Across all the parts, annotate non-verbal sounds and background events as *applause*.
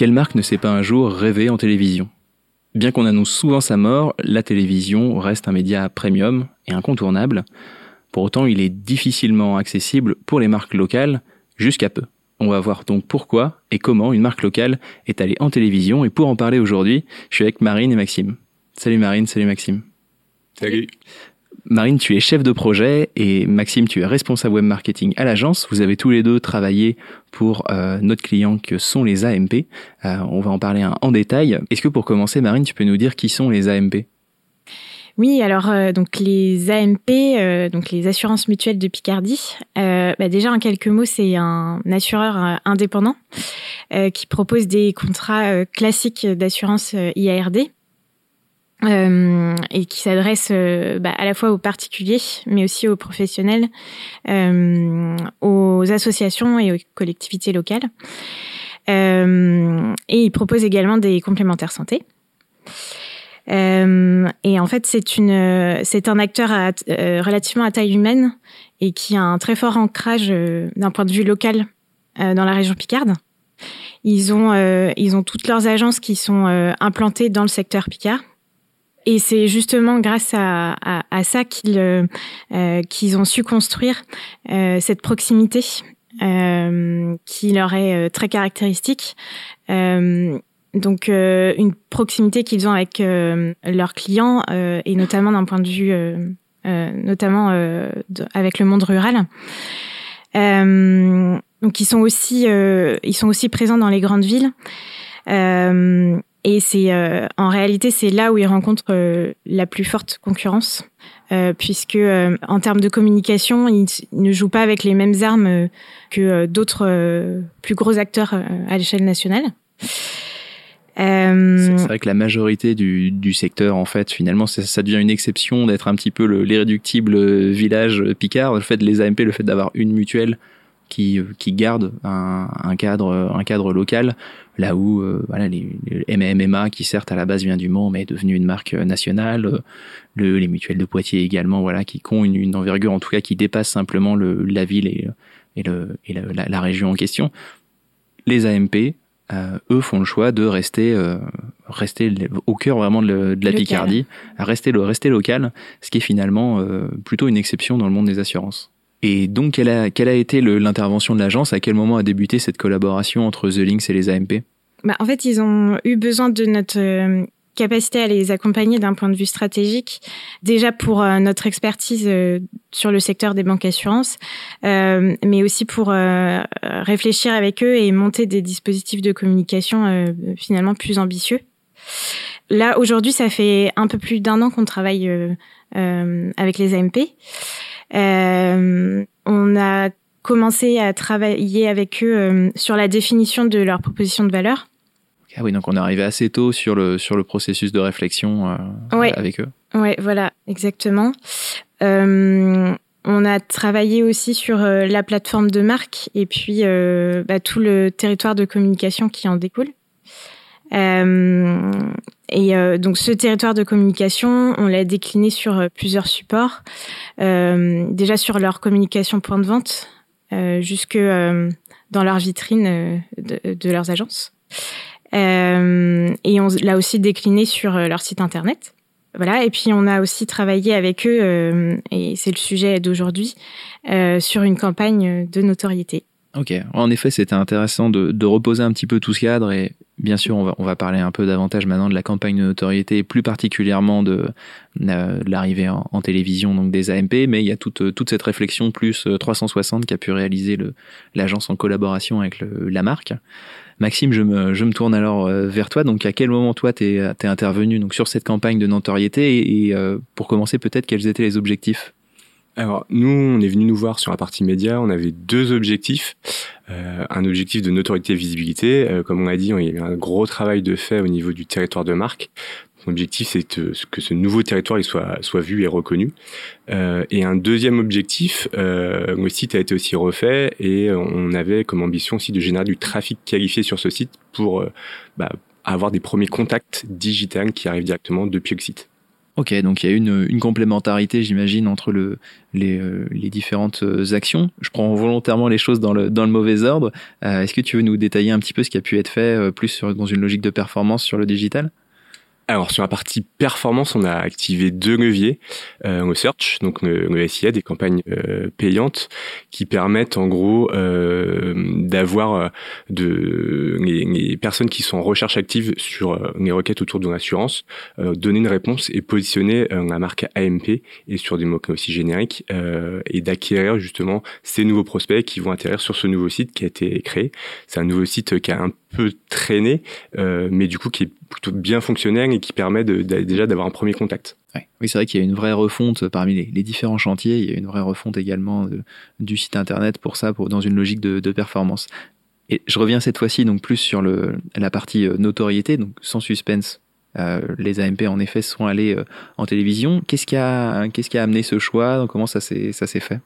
Quelle marque ne s'est pas un jour rêvé en télévision? Bien qu'on annonce souvent sa mort, la télévision reste un média premium et incontournable. Pour autant, il est difficilement accessible pour les marques locales jusqu'à peu. On va voir donc pourquoi et comment une marque locale est allée en télévision. Et pour en parler aujourd'hui, je suis avec Marine et Maxime. Salut Marine, salut Maxime. Salut. Marine, tu es chef de projet et Maxime, tu es responsable web marketing à l'agence. Vous avez tous les deux travaillé pour euh, notre client que sont les AMP. Euh, on va en parler en détail. Est-ce que pour commencer, Marine, tu peux nous dire qui sont les AMP oui, alors euh, donc les AMP, donc les assurances mutuelles de Picardie. Bah, déjà en quelques mots, c'est un assureur indépendant qui propose des contrats classiques d'assurance IARD euh, et qui s'adresse euh, bah, à la fois aux particuliers, mais aussi aux professionnels, euh, aux associations et aux collectivités locales. Et il propose également des complémentaires santé. et en fait, c'est une, c'est un acteur à, relativement à taille humaine et qui a un très fort ancrage d'un point de vue local dans la région Picarde. Ils ont, ils ont toutes leurs agences qui sont implantées dans le secteur Picard et c'est justement grâce à, à, à ça qu'ils euh, euh, ont su construire euh, cette proximité euh, qui leur est euh, très caractéristique. donc une proximité qu'ils ont avec leurs clients et notamment d'un point de vue notamment avec le monde rural. donc ils sont aussi ils sont aussi présents dans les grandes villes. Euh, et c'est euh, en réalité c'est là où ils rencontrent euh, la plus forte concurrence, euh, puisque en termes de communication, ils, ne jouent pas avec les mêmes armes que d'autres plus gros acteurs à l'échelle nationale. C'est vrai que la majorité du, du, secteur, en fait, finalement, ça, devient une exception d'être un petit peu l'irréductible village Picard. Le fait de les AMP, le fait d'avoir une mutuelle qui, qui garde un, cadre, un cadre local, là où euh, voilà, les, les, MMA, qui certes à la base vient du Mans, mais est devenu une marque nationale, euh, le, les mutuelles de Poitiers également, voilà, qui ont une, une, envergure en tout cas qui dépasse simplement le, la ville et, et, le, et la, la, région en question. Les AMP, euh, eux font le choix de rester euh, rester au cœur vraiment de, de la Picardie, rester local, ce qui est finalement euh, plutôt une exception dans le monde des assurances. Et donc, quelle a, quelle a été l'intervention de l'agence? À quel moment a débuté cette collaboration entre The Links et les AMP bah, En fait, ils ont eu besoin de notre euh, capacité à les accompagner d'un point de vue stratégique, déjà pour euh, notre expertise euh, sur le secteur des banques assurances, mais aussi pour réfléchir avec eux et monter des dispositifs de communication finalement plus ambitieux. Là, aujourd'hui, ça fait un peu plus d'un an qu'on travaille avec les AMP. On a commencé à travailler avec eux euh, sur la définition de leur proposition de valeur. Ah oui, donc on est arrivé assez tôt sur le, sur le processus de réflexion euh, avec eux. Oui, voilà, exactement. Euh, on a travaillé aussi sur la plateforme de marque et puis bah, tout le territoire de communication qui en découle. Et donc ce territoire de communication, on l'a décliné sur plusieurs supports. Déjà sur leur communication point de vente, jusque dans leur vitrine de, de, leurs agences. et on l'a aussi décliné sur leur site internet. Voilà, et puis on a aussi travaillé avec eux, et c'est le sujet d'aujourd'hui, sur une campagne de notoriété. Ok, en effet, c'était intéressant de, de, reposer un petit peu tout ce cadre et bien sûr, on va, on va parler un peu davantage maintenant de la campagne de notoriété et plus particulièrement de, euh, de l'arrivée en, télévision donc des AMP, mais il y a toute, toute cette réflexion plus 360 qu'a pu réaliser l'agence en collaboration avec le, la marque. Maxime, je me, je me tourne alors euh, vers toi. Donc, à quel moment toi t'es es intervenu donc sur cette campagne de notoriété et, et euh, pour commencer peut-être quels étaient les objectifs? Alors nous, on est venu nous voir sur la partie média. On avait deux objectifs. Euh, un objectif de notoriété et visibilité. Euh, comme on a dit, il y a eu un gros travail de fait au niveau du territoire de marque. L'objectif, c'est que ce nouveau territoire soit, soit vu et reconnu. Euh, et un deuxième objectif, le site a été aussi refait et on avait comme ambition aussi de générer du trafic qualifié sur ce site pour bah, avoir des premiers contacts digitales qui arrivent directement depuis le site. Ok, donc il y a une, une complémentarité, j'imagine, entre le, les, euh, différentes euh, actions. Je prends volontairement les choses dans le, mauvais ordre. Euh, Est-ce que tu veux nous détailler un petit peu ce qui a pu être fait plus sur, dans une logique de performance sur le digital? Alors sur la partie performance, on a activé deux leviers euh, au search, donc le, le SIA, des campagnes euh, payantes qui permettent en gros euh, d'avoir euh, de les, les, personnes qui sont en recherche active sur euh, les requêtes autour de l'assurance, euh, donner une réponse et positionner la marque AMP et sur des mots aussi génériques et d'acquérir justement ces nouveaux prospects qui vont atterrir sur ce nouveau site qui a été créé. C'est un nouveau site qui a un peu traîné, mais du coup qui est plutôt bien fonctionnel qui permet de, de, déjà d'avoir un premier contact. Ouais. Oui, c'est vrai qu'il y a une vraie refonte parmi les, les, différents chantiers. Il y a une vraie refonte également de, du site internet pour ça, pour, dans une logique de, de performance. Et je reviens cette fois-ci donc plus sur le, la partie notoriété, donc sans suspense. Euh, les AMP en effet sont allés euh, en télévision. Qu'est-ce qui a qu'est-ce qui a amené ce choix? Comment ça s'est ça s'est fait?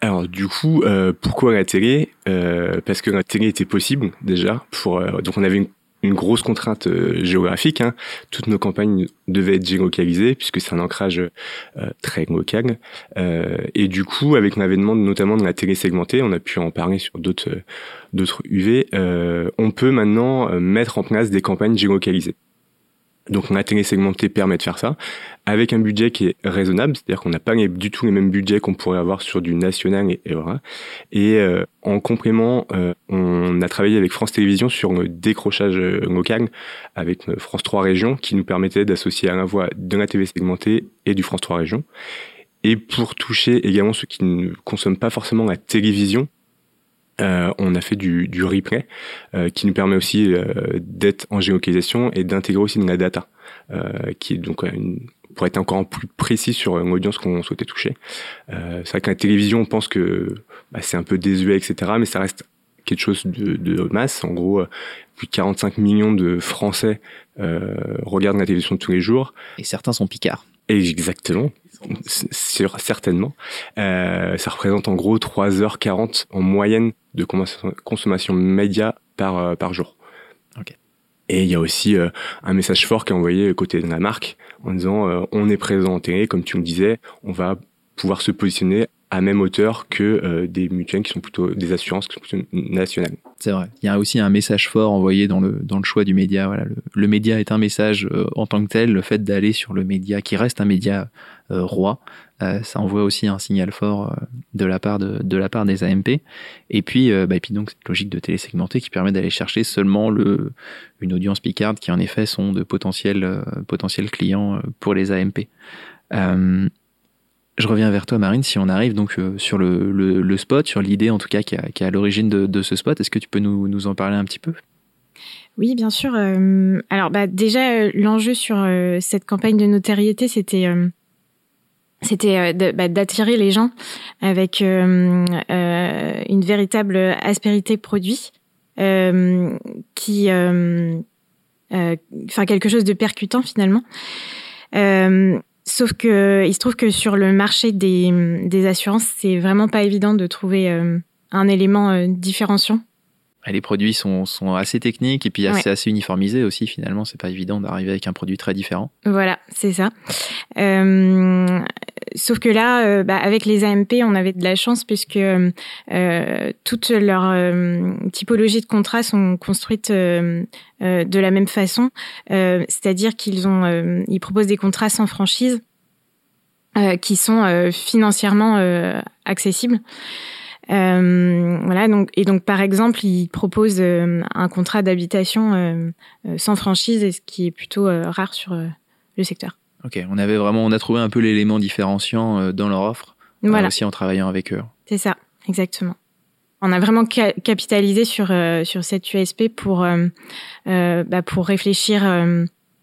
Alors du coup, euh, pourquoi la télé? Euh, Parce que la télé était possible déjà. Pour euh, donc on avait une, une grosse contrainte euh, géographique. Hein. Toutes nos campagnes devaient être géolocalisées puisque c'est un ancrage très local. et du coup, avec l'avènement notamment de la télé segmentée, on a pu en parler sur d'autres d'autres UV. on peut maintenant mettre en place des campagnes géolocalisées. Donc la télé segmentée permet de faire ça avec un budget qui est raisonnable, c'est-à-dire qu'on n'a pas du tout les mêmes budgets qu'on pourrait avoir sur du national et, voilà. Et euh, en complément, euh, on a travaillé avec France Télévisions sur le décrochage local avec France 3 Régions qui nous permettait d'associer à la fois de la télé segmentée et du France 3 Régions. Et pour toucher également ceux qui ne consomment pas forcément la télévision, euh, on a fait du, du replay euh, qui nous permet aussi euh, d'être en géolocalisation et d'intégrer aussi de la data, euh, qui est donc une, pour être encore plus précis sur l'audience qu'on souhaitait toucher. Euh, c'est vrai que la télévision, on pense que bah, c'est un peu désuet, etc., mais ça reste quelque chose de, de masse. En gros, plus de 45 millions de Français regardent la télévision tous les jours. Et certains sont picards. Exactement, sur, certainement. Euh, ça représente en gros 3h40 en moyenne de consommation média par, par jour. Okay. Et il y a aussi euh, un message fort qui est envoyé côté de la marque en disant euh, on est présent en télé, comme tu me disais, on va pouvoir se positionner à même hauteur que euh, des mutuelles qui sont plutôt des assurances qui sont plutôt nationales. C'est vrai. Il y a aussi un message fort envoyé dans le dans le choix du média. Voilà, le, le média est un message euh, en tant que tel. Le fait d'aller sur le média qui reste un média euh, roi, euh, ça envoie aussi un signal fort de la part de de la part des AMP. Et puis bah, et puis donc cette logique de télésegmenté qui permet d'aller chercher seulement le une audience picarde qui en effet sont de potentiels potentiels clients pour les AMP. Euh, je reviens vers toi, Marine, si on arrive donc euh, sur le, spot, sur l'idée en tout cas qui est à l'origine de, ce spot. Est-ce que tu peux nous, en parler un petit peu? Oui, bien sûr. Euh, alors bah, déjà, l'enjeu sur euh, cette campagne de notoriété, c'était euh, c'était bah, d'attirer les gens avec une véritable aspérité produit qui, enfin quelque chose de percutant finalement. Sauf que il se trouve que sur le marché des, des assurances, c'est vraiment pas évident de trouver euh, un élément euh, différenciant. Les produits sont, sont assez techniques et puis assez, ouais. assez uniformisés aussi. Finalement, c'est pas évident d'arriver avec un produit très différent. Voilà, c'est ça. Euh, sauf que là, euh, bah, avec les AMP, on avait de la chance puisque euh, toutes leurs euh, typologies de contrats sont construites de la même façon, c'est-à-dire qu'ils ont, ils proposent des contrats sans franchise qui sont financièrement accessibles. Euh, voilà, et donc par exemple, il propose euh, un contrat d'habitation euh, sans franchise, ce qui est plutôt rare sur le secteur. Ok, on avait vraiment, on a trouvé un peu l'élément différenciant dans leur offre, voilà. aussi en travaillant avec eux. C'est ça, exactement. On a vraiment ca capitalisé sur sur cette USP pour bah, pour réfléchir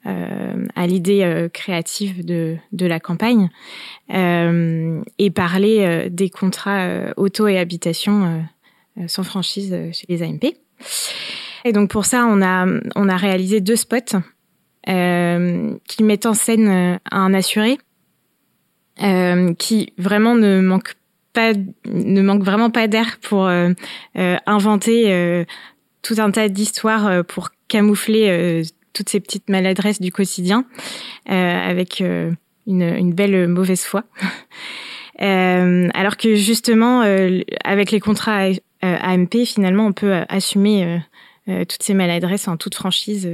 euh, à l'idée euh, créative de, de la campagne euh, et parler des contrats auto et habitation sans franchise chez les AMP. Et donc pour ça, on a, on a réalisé deux spots qui mettent en scène un assuré qui vraiment ne manque pas, ne manque vraiment pas d'air pour inventer tout un tas d'histoires pour camoufler toutes ces petites maladresses du quotidien, euh, avec euh, une, une belle mauvaise foi. *laughs* alors que justement, avec les contrats AMP, finalement, on peut assumer toutes ces maladresses en toute franchise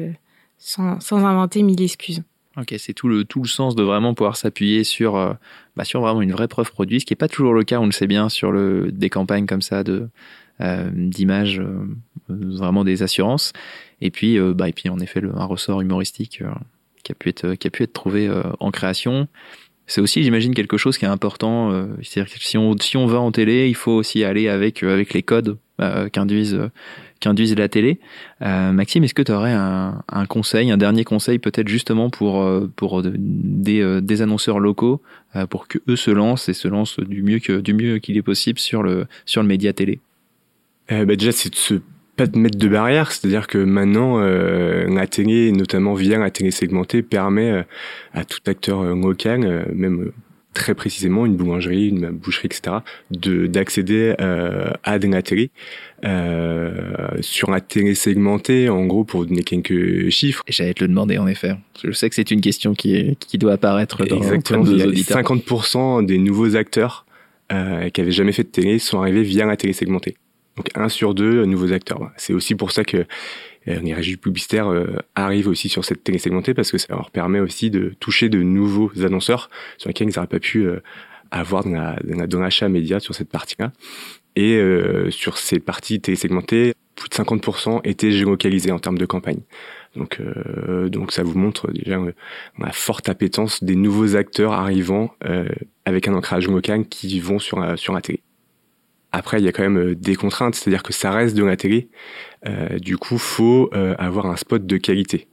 sans, inventer mille excuses. Ok, c'est tout le, tout le sens de vraiment pouvoir s'appuyer sur, euh, bah, sur vraiment une vraie preuve produit, ce qui n'est pas toujours le cas, on le sait bien, sur le, des campagnes comme ça de euh, d'images, euh, vraiment des assurances. Et puis, bah, et puis en effet, un ressort humoristique qui, a pu être, qui a pu être trouvé en création. C'est aussi, j'imagine, quelque chose qui est important. C'est-à-dire que si on, si on va en télé, il faut aussi aller avec, avec les codes qu'induisent qui induisent la télé. Euh, Maxime, est-ce que tu aurais un, conseil, un dernier conseil peut-être justement pour, euh, pour des, euh, des annonceurs locaux euh, pour que eux se lancent et se lancent du mieux que du qu'il est possible sur le sur le média télé? Euh, bah Déjà, c'est de se pas de mettre de barrière, c'est-à-dire que maintenant euh, la télé, notamment via la télé segmentée, permet à tout acteur local, même très précisément une boulangerie, une boucherie, etc., de d'accéder euh, à de la télé. Euh, sur la télé segmentée, en gros, pour donner quelques chiffres. J'allais te le demander, en effet. Je sais que c'est une question qui, est, qui doit apparaître dans Exactement. Nos auditeurs. 50% des nouveaux acteurs euh, qui avaient jamais fait de télé sont arrivés via la télé segmentée. Donc un sur deux nouveaux acteurs. C'est aussi pour ça que les régies publicitaires euh, arrivent aussi sur cette télé segmentée parce que ça leur permet aussi de toucher de nouveaux annonceurs sur lesquels ils n'auraient pas pu euh, avoir dans l'achat média sur cette partie-là. Et sur ces parties télésegmentées, plus de 50% étaient géolocalisés en termes de campagne. Donc, donc ça vous montre déjà la forte appétence des nouveaux acteurs arrivant avec un ancrage local qui vont sur sur la télé. Après, il y a quand même des contraintes, c'est-à-dire que ça reste de la télé, euh, du coup, faut euh, avoir un spot de qualité.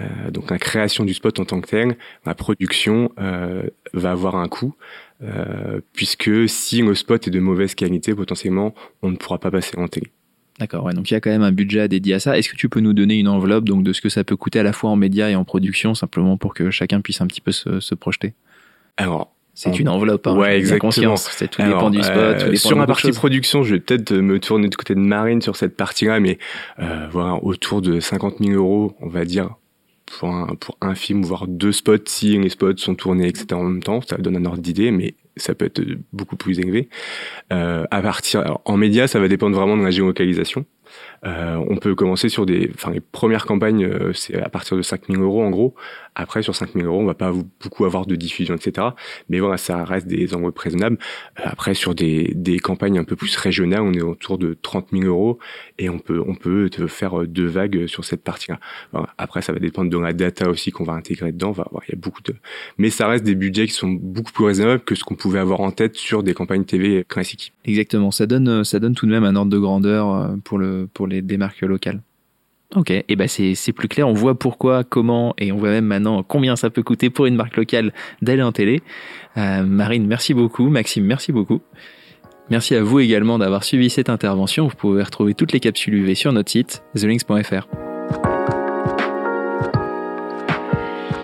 Euh, donc la création du spot en tant que tel, la production va avoir un coût, puisque si le spot est de mauvaise qualité, potentiellement, on ne pourra pas passer en télé. D'accord, ouais, donc il y a quand même un budget dédié à ça. Est-ce que tu peux nous donner une enveloppe donc de ce que ça peut coûter à la fois en médias et en production, simplement pour que chacun puisse un petit peu se, se projeter? Alors, c'est une enveloppe. Hein, ouais, exactement. C'est tout dépend du spot. Euh, sur la partie production, je vais peut-être me tourner du côté de Marine sur cette partie-là, mais euh, voilà, autour de 50 000 euros, on va dire, pour un, pour un film, voire deux spots, si les spots sont tournés, etc. en même temps, ça donne un ordre d'idée, mais ça peut être beaucoup plus élevé. Euh, à partir, alors, en média, ça va dépendre vraiment de la géolocalisation. Euh, on peut commencer sur des, enfin les premières campagnes, euh, c'est à partir de 5000 euros en gros. Après sur 5000 euros, on va pas beaucoup avoir de diffusion, etc. Mais voilà, ça reste des enveloppes raisonnables. Euh, après sur des, campagnes un peu plus régionales, on est autour de 30 000 euros et on peut on peut faire deux vagues sur cette partie-là. Après ça va dépendre de la data aussi qu'on va intégrer dedans. Y a beaucoup de, mais ça reste des budgets qui sont beaucoup plus raisonnables que ce qu'on pouvait avoir en tête sur des campagnes TV classiques. Exactement, ça donne ça donne tout de même un ordre de grandeur pour le pour les des marques locales. Ok, et ben c'est plus clair, on voit pourquoi, comment, et on voit même maintenant combien ça peut coûter pour une marque locale d'aller en télé. Euh, Marine, merci beaucoup. Maxime, merci beaucoup. Merci à vous également d'avoir suivi cette intervention. Vous pouvez retrouver toutes les capsules UV sur notre site, thelinks.fr.